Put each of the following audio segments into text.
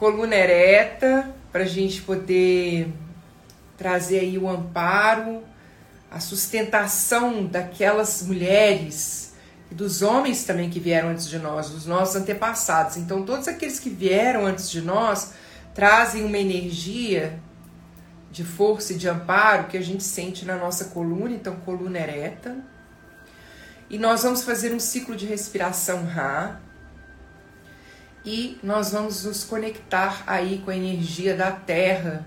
Coluna ereta, para a gente poder trazer aí o amparo, a sustentação daquelas mulheres e dos homens também que vieram antes de nós, dos nossos antepassados. Então, todos aqueles que vieram antes de nós trazem uma energia de força e de amparo que a gente sente na nossa coluna, então, coluna ereta. E nós vamos fazer um ciclo de respiração Ra e nós vamos nos conectar aí com a energia da Terra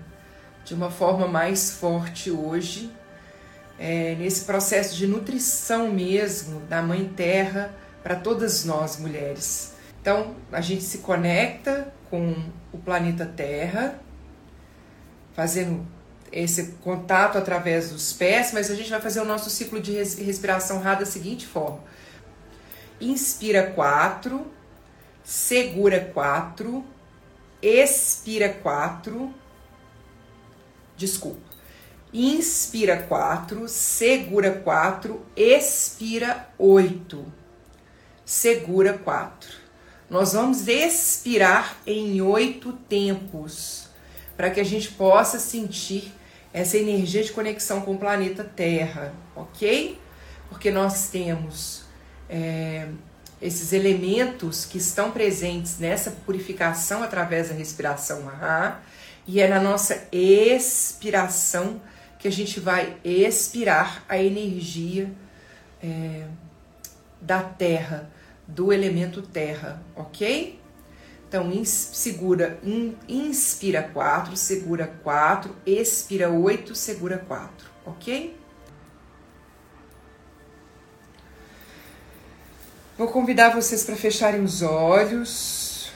de uma forma mais forte hoje, é, nesse processo de nutrição mesmo da Mãe Terra para todas nós mulheres. Então a gente se conecta com o planeta Terra, fazendo esse contato através dos pés, mas a gente vai fazer o nosso ciclo de respiração rá da seguinte forma: inspira quatro segura quatro, expira quatro, desculpa, inspira quatro, segura quatro, expira oito, segura quatro. Nós vamos expirar em oito tempos para que a gente possa sentir essa energia de conexão com o planeta Terra, ok? Porque nós temos é, esses elementos que estão presentes nessa purificação através da respiração Ahá, e é na nossa expiração que a gente vai expirar a energia é, da terra, do elemento terra, ok? Então, segura, in, inspira 4, segura 4, expira 8, segura 4, ok? Vou convidar vocês para fecharem os olhos,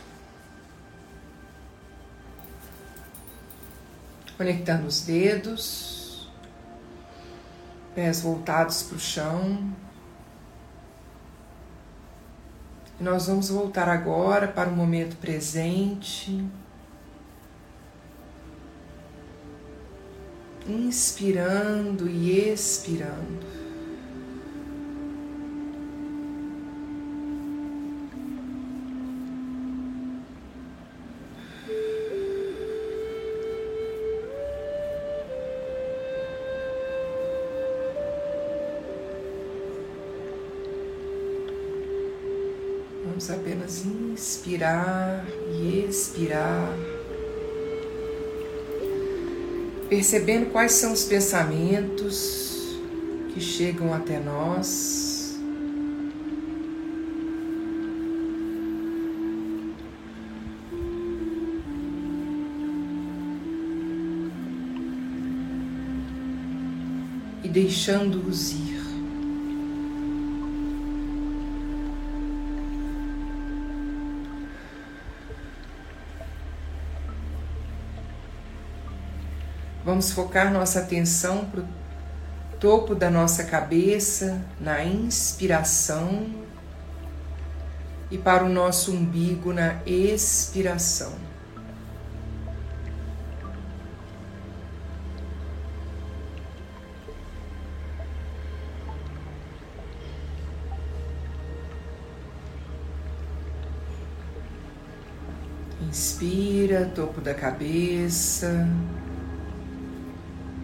conectando os dedos, pés voltados para o chão. E nós vamos voltar agora para o momento presente. Inspirando e expirando. Apenas inspirar e expirar, percebendo quais são os pensamentos que chegam até nós. E deixando-os ir. Vamos focar nossa atenção para o topo da nossa cabeça, na inspiração, e para o nosso umbigo, na expiração. Inspira, topo da cabeça.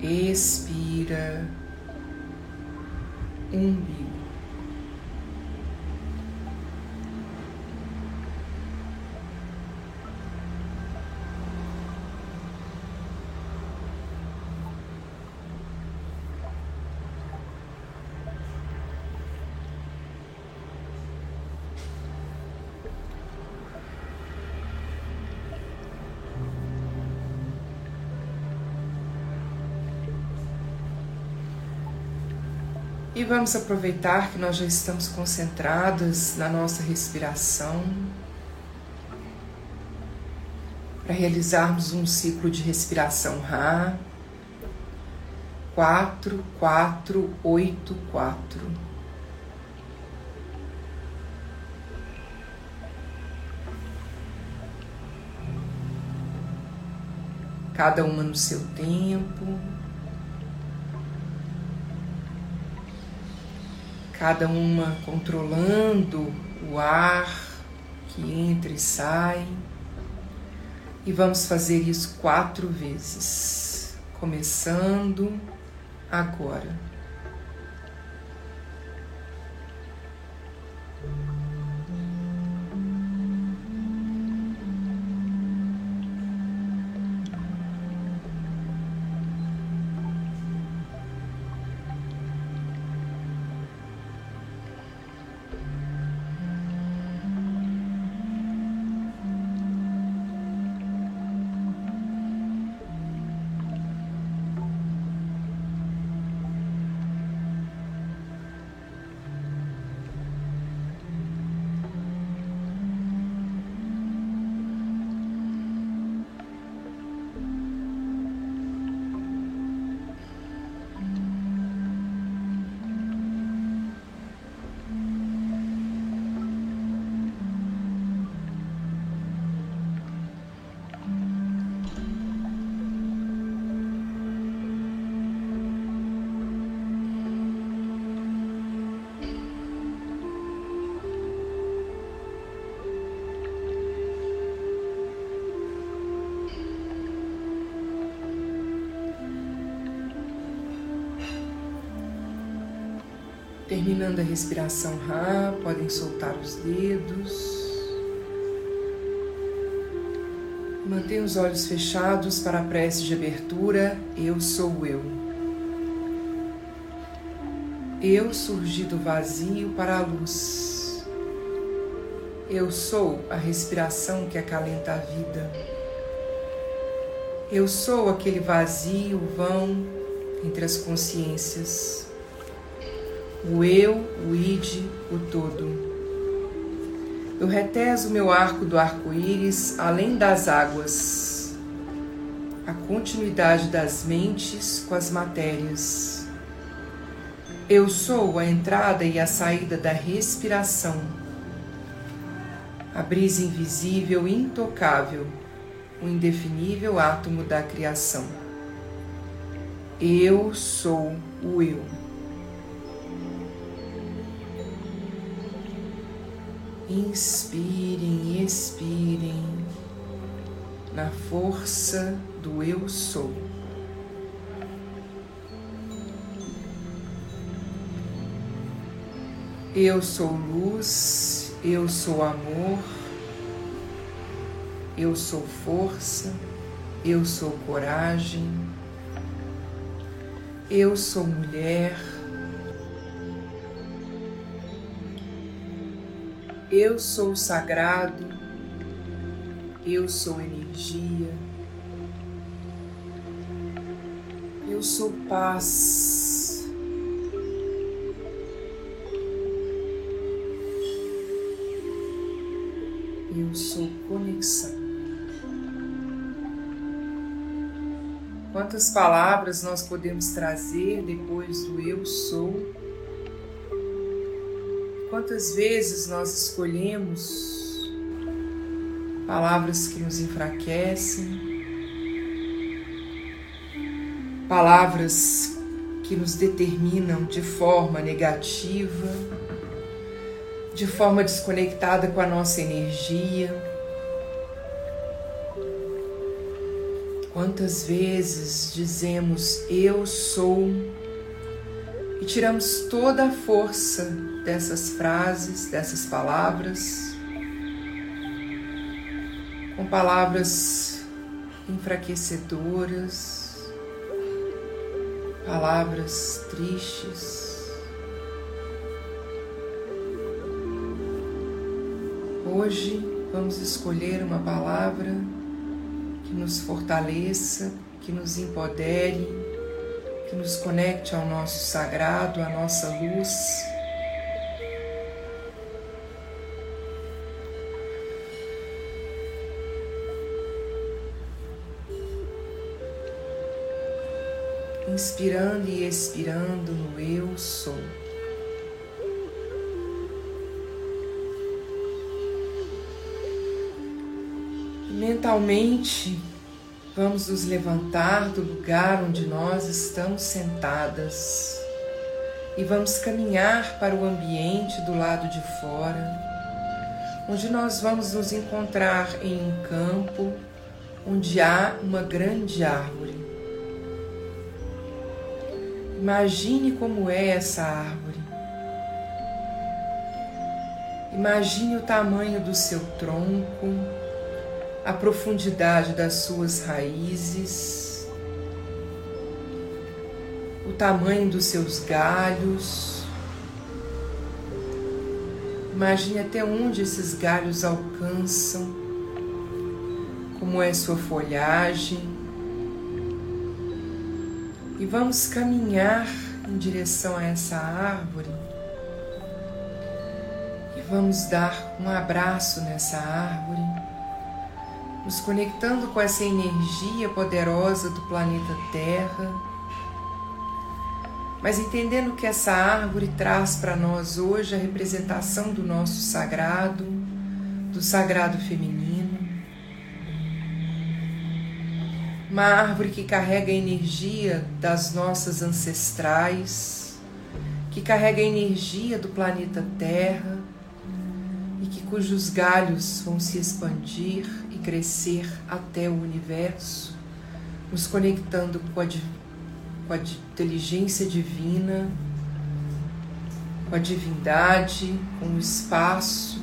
Expira, umbigo. E vamos aproveitar que nós já estamos concentrados na nossa respiração para realizarmos um ciclo de respiração Ra. 4, 4, 8, 4. Cada uma no seu tempo. Cada uma controlando o ar que entra e sai. E vamos fazer isso quatro vezes, começando agora. Terminando a respiração Ra, podem soltar os dedos. Mantenha os olhos fechados para a prece de abertura. Eu sou eu. Eu surgi do vazio para a luz. Eu sou a respiração que acalenta a vida. Eu sou aquele vazio vão entre as consciências o eu, o id, o todo. Eu reteso meu arco do arco-íris além das águas, a continuidade das mentes com as matérias. Eu sou a entrada e a saída da respiração, a brisa invisível intocável, o indefinível átomo da criação. Eu sou o eu. Inspirem, expirem na força do Eu Sou. Eu sou luz, eu sou amor, eu sou força, eu sou coragem, eu sou mulher. Eu sou sagrado, eu sou energia, eu sou paz. Eu sou conexão. Quantas palavras nós podemos trazer depois do eu sou? Quantas vezes nós escolhemos palavras que nos enfraquecem, palavras que nos determinam de forma negativa, de forma desconectada com a nossa energia. Quantas vezes dizemos eu sou e tiramos toda a força dessas frases, dessas palavras, com palavras enfraquecedoras, palavras tristes. Hoje vamos escolher uma palavra que nos fortaleça, que nos empodere, que nos conecte ao nosso sagrado, à nossa luz. Inspirando e expirando no eu sou. Mentalmente, vamos nos levantar do lugar onde nós estamos sentadas e vamos caminhar para o ambiente do lado de fora, onde nós vamos nos encontrar em um campo onde há uma grande árvore. Imagine como é essa árvore. Imagine o tamanho do seu tronco a profundidade das suas raízes, o tamanho dos seus galhos. Imagine até onde esses galhos alcançam, como é sua folhagem. E vamos caminhar em direção a essa árvore. E vamos dar um abraço nessa árvore nos conectando com essa energia poderosa do planeta Terra, mas entendendo que essa árvore traz para nós hoje a representação do nosso sagrado, do sagrado feminino. Uma árvore que carrega a energia das nossas ancestrais, que carrega a energia do planeta Terra e que cujos galhos vão se expandir crescer até o universo, nos conectando com a, com a inteligência divina, com a divindade, com o espaço,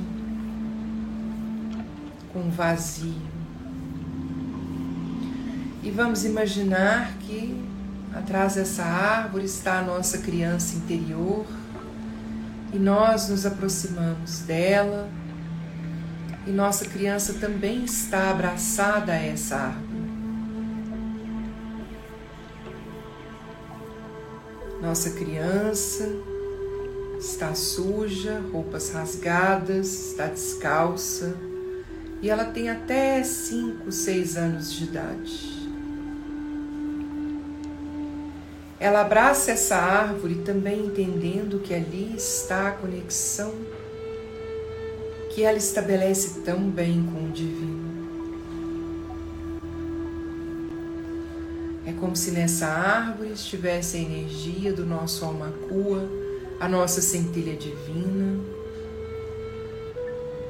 com o vazio. E vamos imaginar que atrás dessa árvore está a nossa criança interior e nós nos aproximamos dela e nossa criança também está abraçada a essa árvore. Nossa criança está suja, roupas rasgadas, está descalça e ela tem até 5, 6 anos de idade. Ela abraça essa árvore também entendendo que ali está a conexão que ela estabelece tão bem com o divino. É como se nessa árvore estivesse a energia do nosso alma-cua, a nossa centelha divina,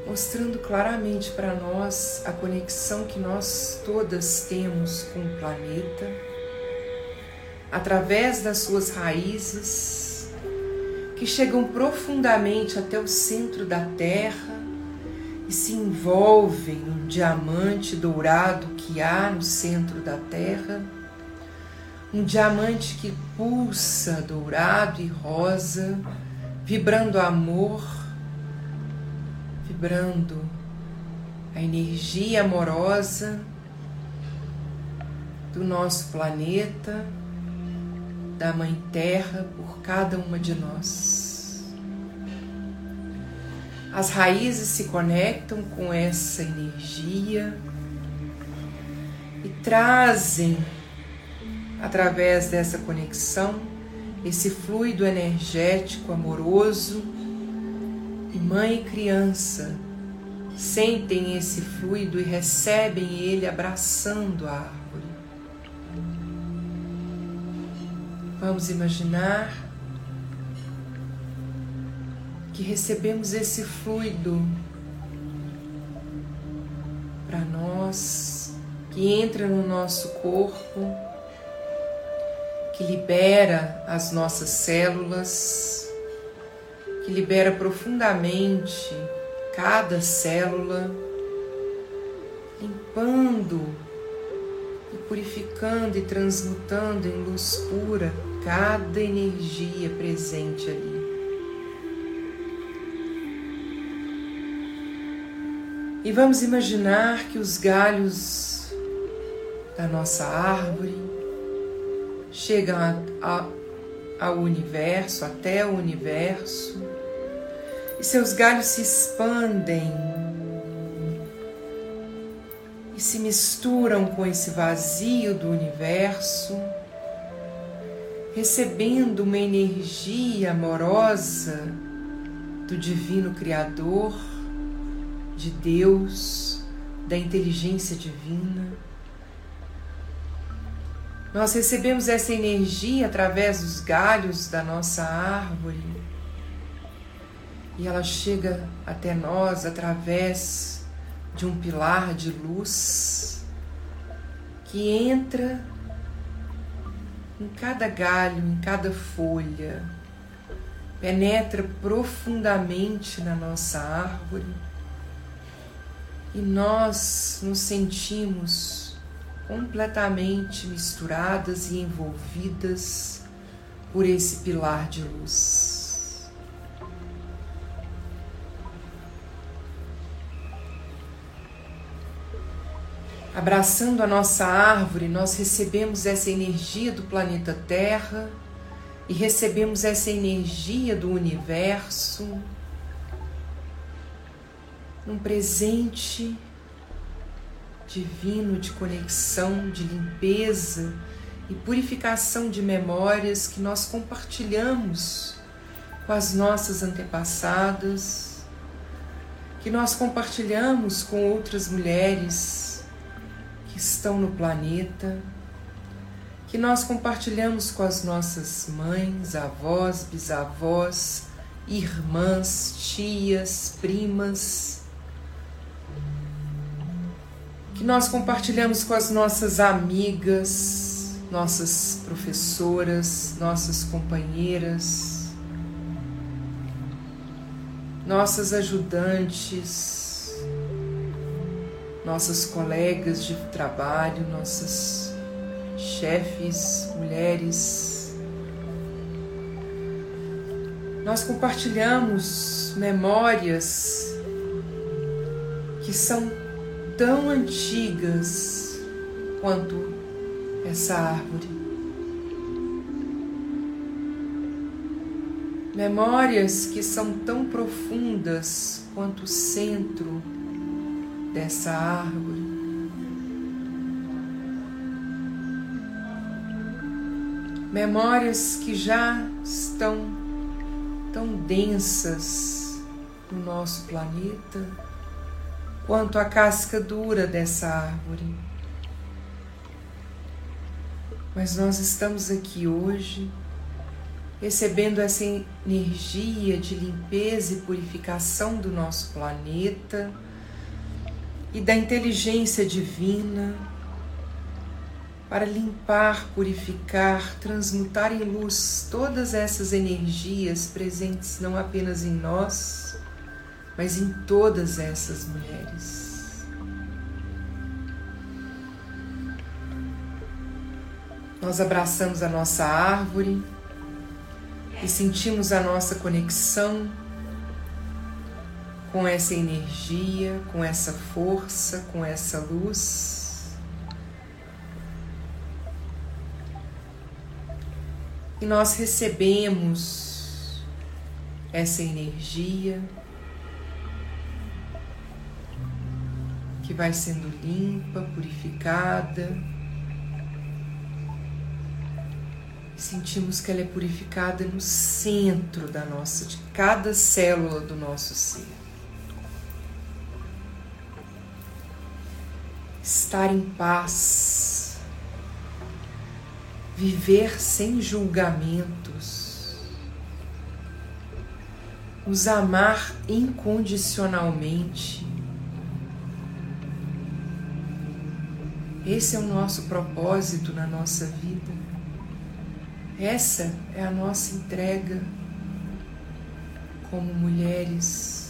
mostrando claramente para nós a conexão que nós todas temos com o planeta, através das suas raízes, que chegam profundamente até o centro da Terra e se envolvem no diamante dourado que há no centro da Terra, um diamante que pulsa dourado e rosa, vibrando amor, vibrando a energia amorosa do nosso planeta, da Mãe Terra por cada uma de nós. As raízes se conectam com essa energia e trazem, através dessa conexão, esse fluido energético amoroso. E mãe e criança sentem esse fluido e recebem ele abraçando a árvore. Vamos imaginar que recebemos esse fluido para nós que entra no nosso corpo, que libera as nossas células, que libera profundamente cada célula, limpando e purificando e transmutando em luz pura cada energia presente ali. E vamos imaginar que os galhos da nossa árvore chegam a, a, ao universo, até o universo, e seus galhos se expandem e se misturam com esse vazio do universo, recebendo uma energia amorosa do Divino Criador de Deus, da inteligência divina. Nós recebemos essa energia através dos galhos da nossa árvore e ela chega até nós através de um pilar de luz que entra em cada galho, em cada folha, penetra profundamente na nossa árvore e nós nos sentimos completamente misturadas e envolvidas por esse pilar de luz. Abraçando a nossa árvore, nós recebemos essa energia do planeta Terra e recebemos essa energia do universo num presente divino de conexão, de limpeza e purificação de memórias que nós compartilhamos com as nossas antepassadas, que nós compartilhamos com outras mulheres que estão no planeta, que nós compartilhamos com as nossas mães, avós, bisavós, irmãs, tias, primas. Que nós compartilhamos com as nossas amigas, nossas professoras, nossas companheiras, nossas ajudantes, nossas colegas de trabalho, nossas chefes, mulheres. Nós compartilhamos memórias que são tão antigas quanto essa árvore. Memórias que são tão profundas quanto o centro dessa árvore. Memórias que já estão tão densas no nosso planeta quanto a casca dura dessa árvore. Mas nós estamos aqui hoje recebendo essa energia de limpeza e purificação do nosso planeta e da inteligência divina para limpar, purificar, transmutar em luz todas essas energias presentes não apenas em nós, mas em todas essas mulheres. Nós abraçamos a nossa árvore e sentimos a nossa conexão com essa energia, com essa força, com essa luz. E nós recebemos essa energia que vai sendo limpa, purificada. Sentimos que ela é purificada no centro da nossa, de cada célula do nosso ser. Estar em paz, viver sem julgamentos, nos amar incondicionalmente. Esse é o nosso propósito na nossa vida. Essa é a nossa entrega como mulheres,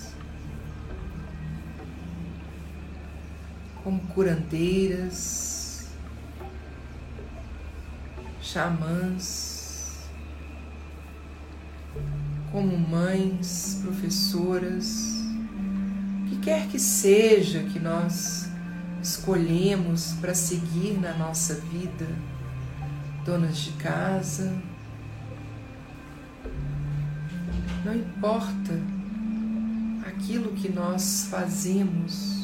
como curandeiras, xamãs, como mães, professoras, o que quer que seja que nós escolhemos para seguir na nossa vida, donas de casa, não importa aquilo que nós fazemos,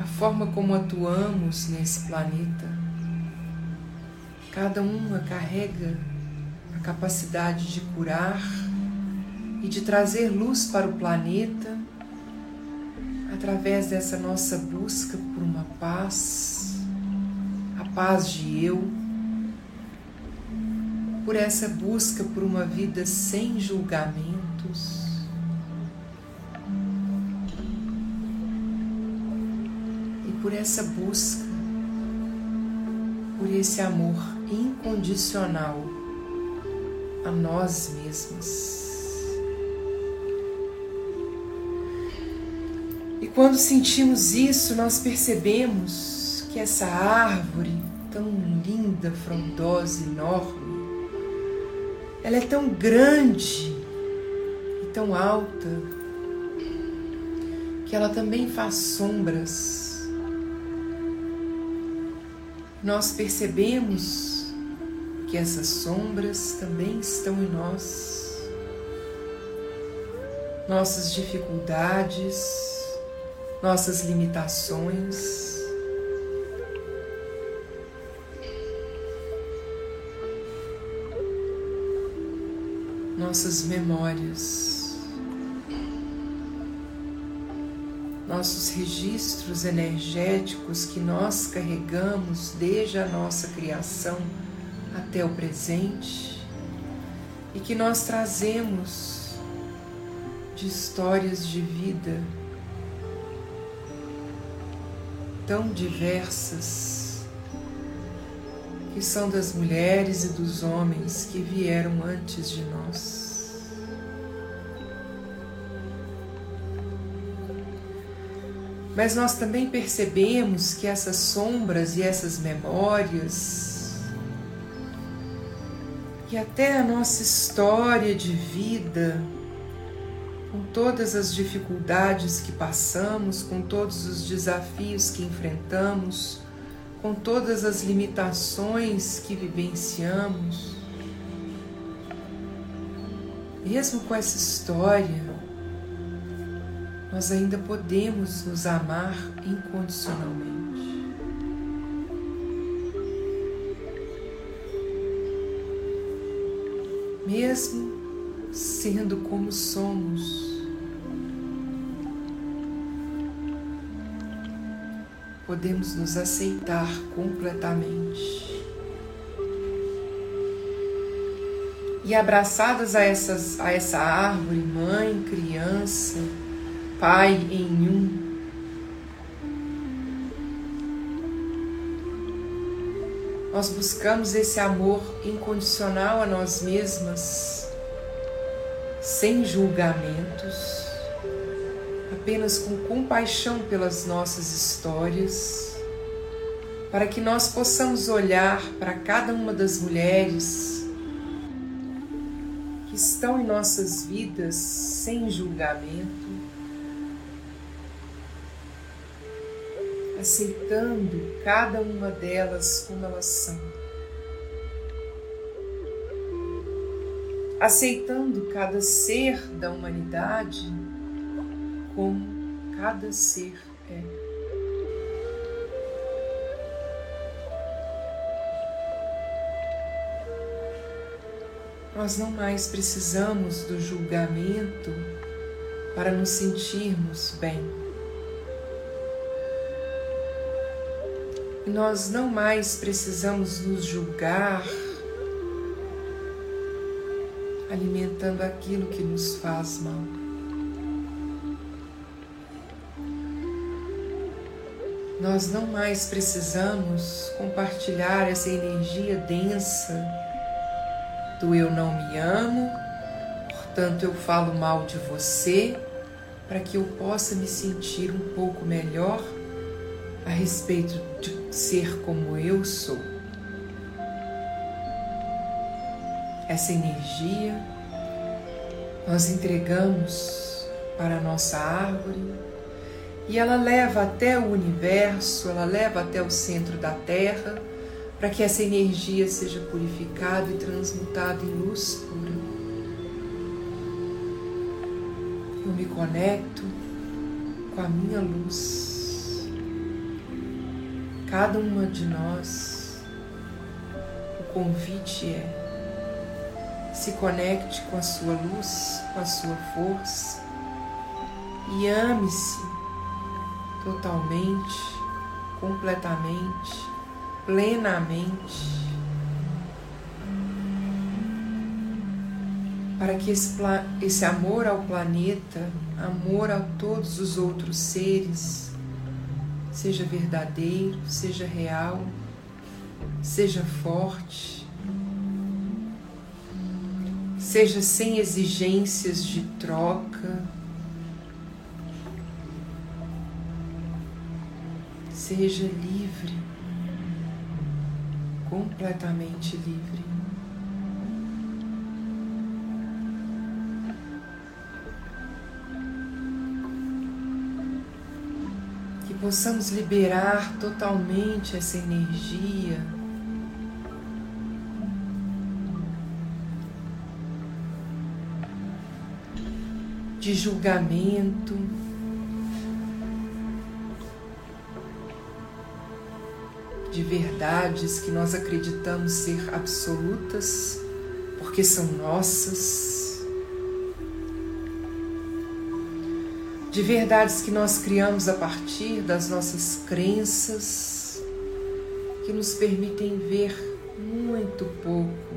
a forma como atuamos nesse planeta, cada uma carrega a capacidade de curar e de trazer luz para o planeta através dessa nossa busca por uma paz, a paz de eu, por essa busca por uma vida sem julgamentos. Por essa busca, por esse amor incondicional a nós mesmas. quando sentimos isso, nós percebemos que essa árvore tão linda, frondosa, enorme, ela é tão grande e tão alta que ela também faz sombras. Nós percebemos que essas sombras também estão em nós, nossas dificuldades, nossas limitações. Nossas memórias, nossos registros energéticos que nós carregamos desde a nossa criação até o presente e que nós trazemos de histórias de vida tão diversas, que são das mulheres e dos homens que vieram antes de nós. Mas nós também percebemos que essas sombras e essas memórias, que até a nossa história de vida, com todas as dificuldades que passamos, com todos os desafios que enfrentamos, com todas as limitações que vivenciamos. Mesmo com essa história, nós ainda podemos nos amar incondicionalmente. Mesmo sendo como somos. Podemos nos aceitar completamente. E abraçadas a, essas, a essa árvore, mãe, criança, pai em um, nós buscamos esse amor incondicional a nós mesmas sem julgamentos, apenas com compaixão pelas nossas histórias, para que nós possamos olhar para cada uma das mulheres que estão em nossas vidas sem julgamento, aceitando cada uma delas como elas são. aceitando cada ser da humanidade como cada ser é. Nós não mais precisamos do julgamento para nos sentirmos bem. Nós não mais precisamos nos julgar alimentando aquilo que nos faz mal. Nós não mais precisamos compartilhar essa energia densa do eu não me amo, portanto eu falo mal de você, para que eu possa me sentir um pouco melhor a respeito de ser como eu sou. Essa energia nós entregamos para a nossa árvore e ela leva até o universo, ela leva até o centro da Terra, para que essa energia seja purificada e transmutada em luz pura. Eu me conecto com a minha luz. Cada uma de nós, o convite é se conecte com a sua luz, com a sua força e ame-se totalmente, completamente, plenamente, para que esse, esse amor ao planeta, amor a todos os outros seres, seja verdadeiro, seja real, seja forte, seja sem exigências de troca Seja livre, completamente livre. Possamos liberar totalmente essa energia. De julgamento, de verdades que nós acreditamos ser absolutas, porque são nossas, de verdades que nós criamos a partir das nossas crenças, que nos permitem ver muito pouco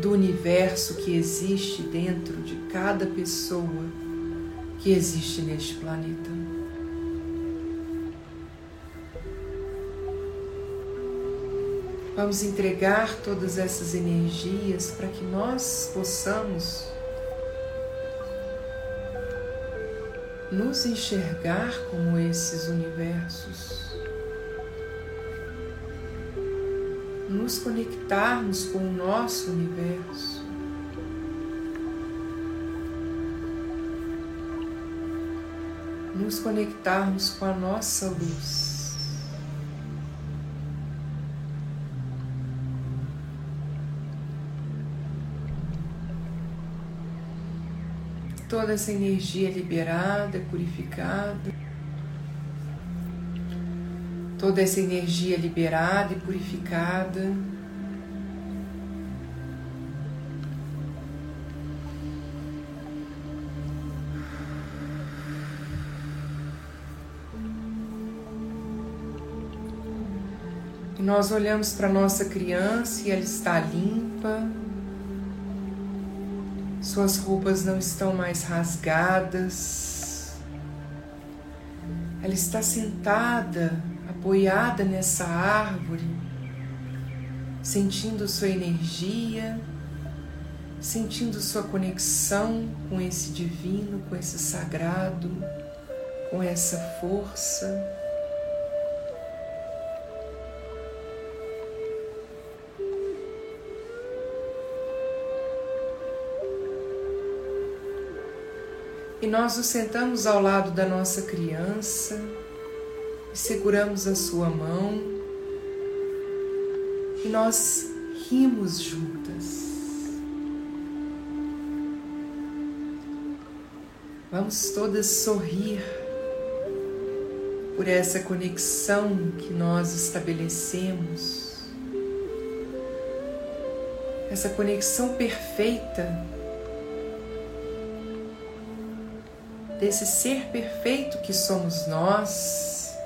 do universo que existe dentro de cada pessoa que existe neste planeta. Vamos entregar todas essas energias para que nós possamos nos enxergar como esses universos, nos conectarmos com o nosso universo. Nos conectarmos com a nossa luz. Toda essa energia liberada, purificada. Toda essa energia liberada e purificada. Nós olhamos para nossa criança e ela está limpa, suas roupas não estão mais rasgadas. Ela está sentada, apoiada nessa árvore, sentindo sua energia, sentindo sua conexão com esse divino, com esse sagrado, com essa força. E nós nos sentamos ao lado da nossa criança e seguramos a sua mão e nós rimos juntas. Vamos todas sorrir por essa conexão que nós estabelecemos, essa conexão perfeita desse ser perfeito que somos nós,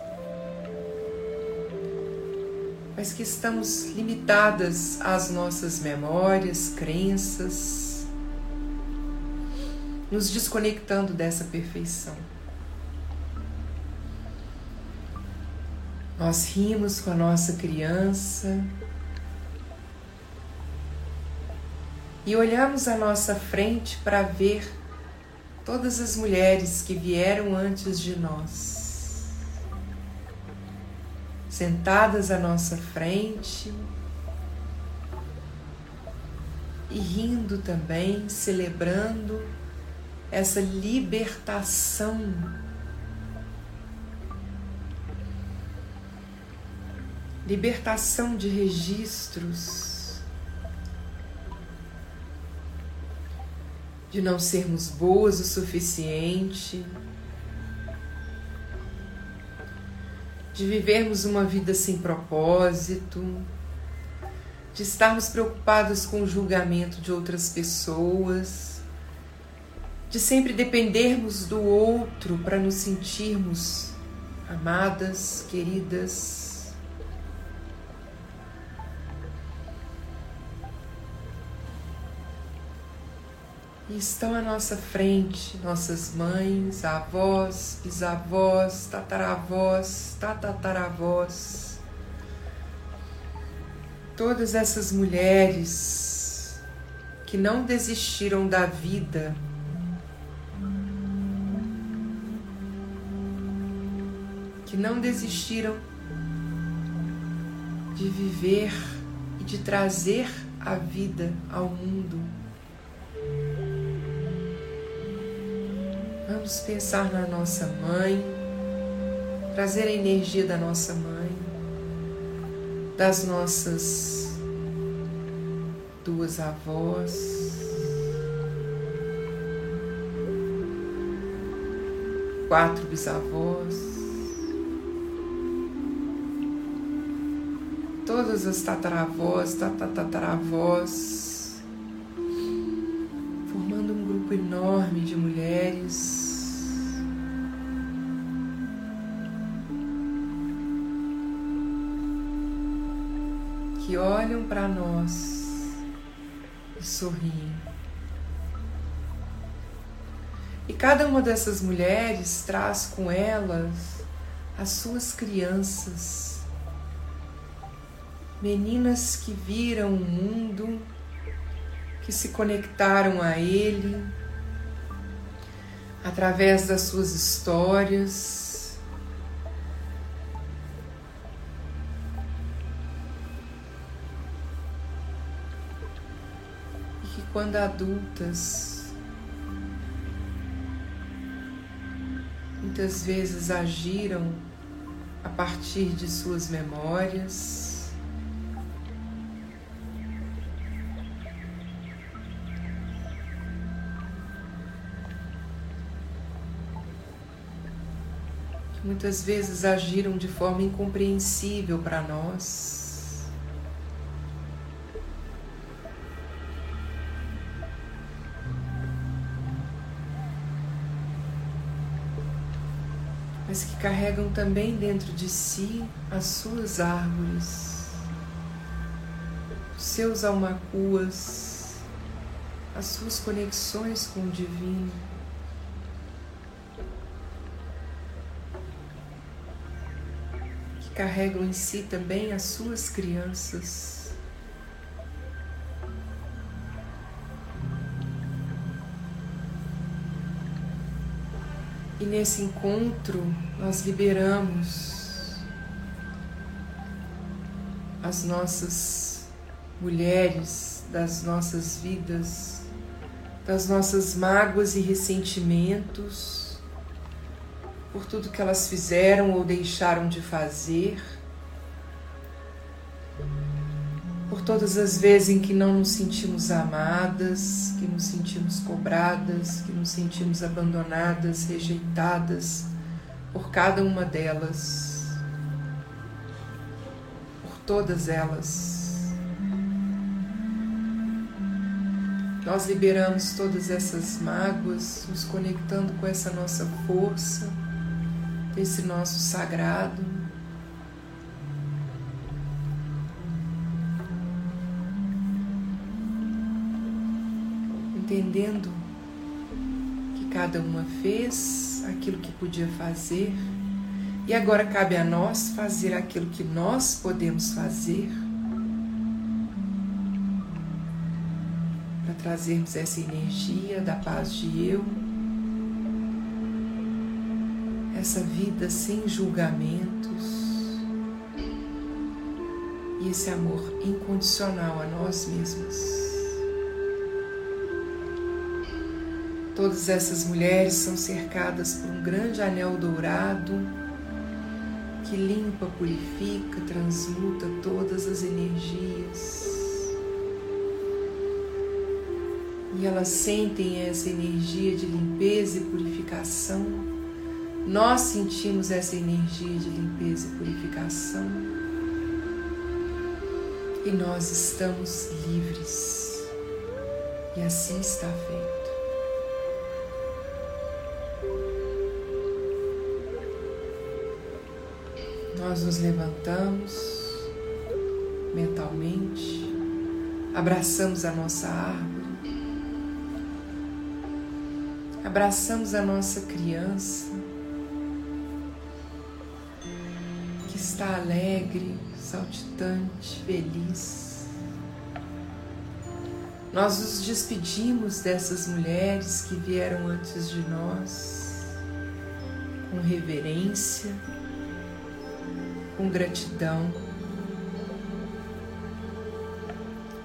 mas que estamos limitadas às nossas memórias, crenças, nos desconectando dessa perfeição. Nós rimos com a nossa criança e olhamos à nossa frente para ver todas as mulheres que vieram antes de nós, sentadas à nossa frente e rindo também, celebrando essa libertação. Libertação de registros, de não sermos boas o suficiente, de vivermos uma vida sem propósito, de estarmos preocupados com o julgamento de outras pessoas, de sempre dependermos do outro para nos sentirmos amadas, queridas. E estão à nossa frente nossas mães, avós, bisavós, tataravós, tatataravós. Todas essas mulheres que não desistiram da vida, que não desistiram de viver e de trazer a vida ao mundo. Vamos pensar na nossa mãe, trazer a energia da nossa mãe, das nossas duas avós, quatro bisavós, todas as tataravós, tatataravós, formando um grupo enorme de mulheres olham para nós e sorriem. E cada uma dessas mulheres traz com elas as suas crianças, meninas que viram o mundo, que se conectaram a ele através das suas histórias quando adultas, muitas vezes agiram a partir de suas memórias. Muitas vezes agiram de forma incompreensível para nós. Carregam também dentro de si as suas árvores, os seus almacuas, as suas conexões com o divino. Que carregam em si também as suas crianças. E nesse encontro nós liberamos as nossas mulheres das nossas vidas, das nossas mágoas e ressentimentos por tudo que elas fizeram ou deixaram de fazer todas as vezes em que não nos sentimos amadas, que nos sentimos cobradas, que nos sentimos abandonadas, rejeitadas por cada uma delas, por todas elas. Nós liberamos todas essas mágoas, nos conectando com essa nossa força, esse nosso sagrado. Entendendo que cada uma fez aquilo que podia fazer E agora cabe a nós fazer aquilo que nós podemos fazer para trazermos essa energia da paz de eu, essa vida sem julgamentos e esse amor incondicional a nós mesmos. Todas essas mulheres são cercadas por um grande anel dourado que limpa, purifica, transmuta todas as energias. E elas sentem essa energia de limpeza e purificação. Nós sentimos essa energia de limpeza e purificação. E nós estamos livres. E assim está feito. Nós nos levantamos mentalmente, abraçamos a nossa árvore, abraçamos a nossa criança que está alegre, saltitante, feliz. Nós nos despedimos dessas mulheres que vieram antes de nós com reverência com gratidão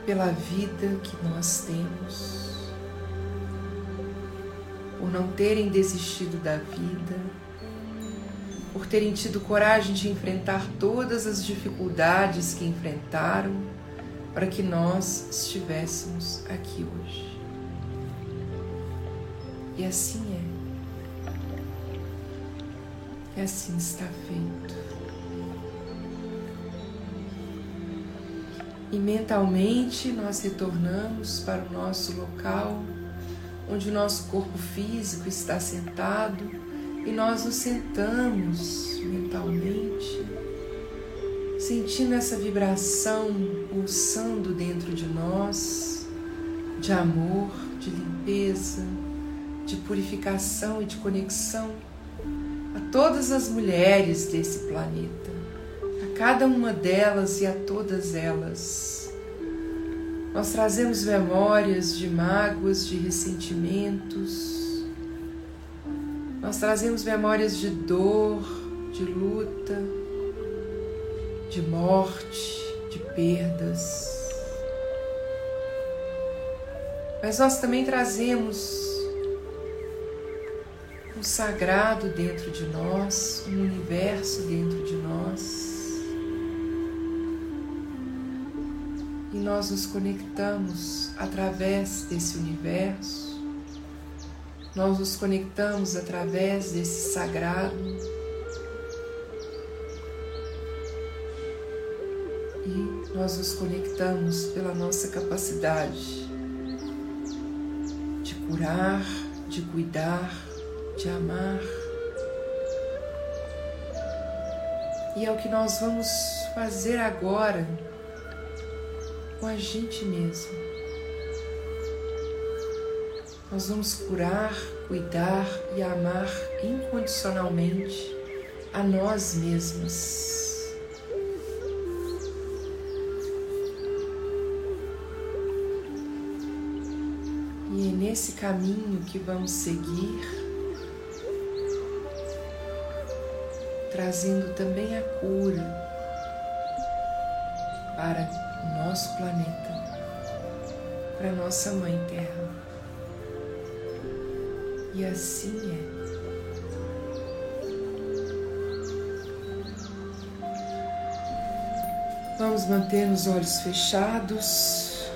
pela vida que nós temos, por não terem desistido da vida, por terem tido coragem de enfrentar todas as dificuldades que enfrentaram para que nós estivéssemos aqui hoje. E assim é. E assim está feito. E mentalmente nós retornamos para o nosso local, onde o nosso corpo físico está sentado, e nós nos sentamos mentalmente, sentindo essa vibração pulsando dentro de nós, de amor, de limpeza, de purificação e de conexão a todas as mulheres desse planeta cada uma delas e a todas elas. Nós trazemos memórias de mágoas, de ressentimentos, nós trazemos memórias de dor, de luta, de morte, de perdas. Mas nós também trazemos um sagrado dentro de nós, um universo dentro de nós. E nós nos conectamos através desse universo, nós nos conectamos através desse sagrado. E nós nos conectamos pela nossa capacidade de curar, de cuidar, de amar. E é o que nós vamos fazer agora com a gente mesmo. Nós vamos curar, cuidar e amar incondicionalmente a nós mesmas. E é nesse caminho que vamos seguir, trazendo também a cura para nosso planeta, para nossa Mãe Terra. E assim é. Vamos manter os olhos fechados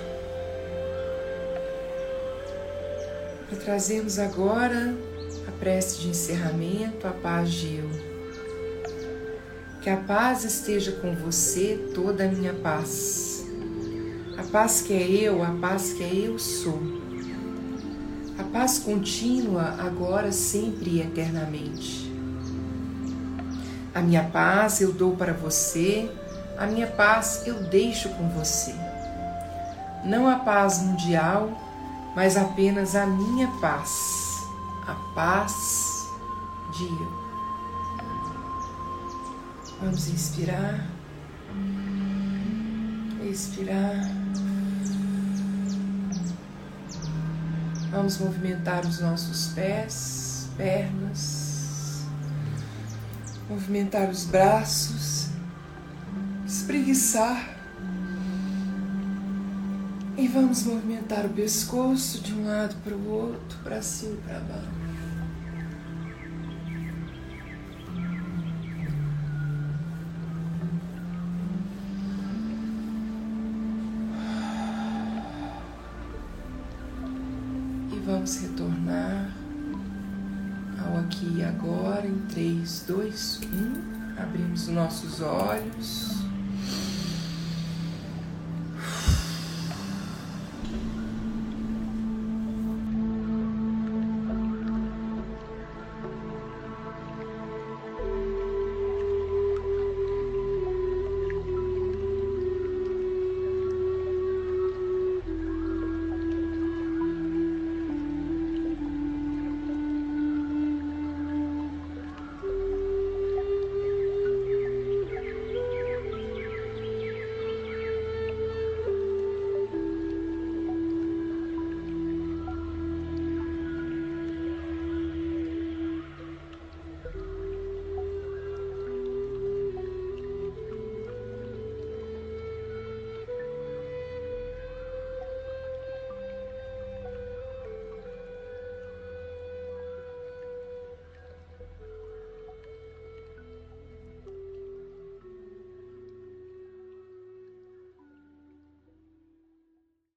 para trazermos agora a prece de encerramento, a paz de eu. Que a paz esteja com você, toda a minha paz paz que é eu, a paz que é eu sou. A paz contínua, agora, sempre e eternamente. A minha paz eu dou para você, a minha paz eu deixo com você. Não a paz mundial, mas apenas a minha paz, a paz de eu. Vamos inspirar, expirar. Vamos movimentar os nossos pés, pernas, movimentar os braços, espreguiçar. E vamos movimentar o pescoço de um lado para o outro, para cima e para baixo. Vamos retornar ao aqui e agora em 3, 2, 1. Abrimos nossos olhos.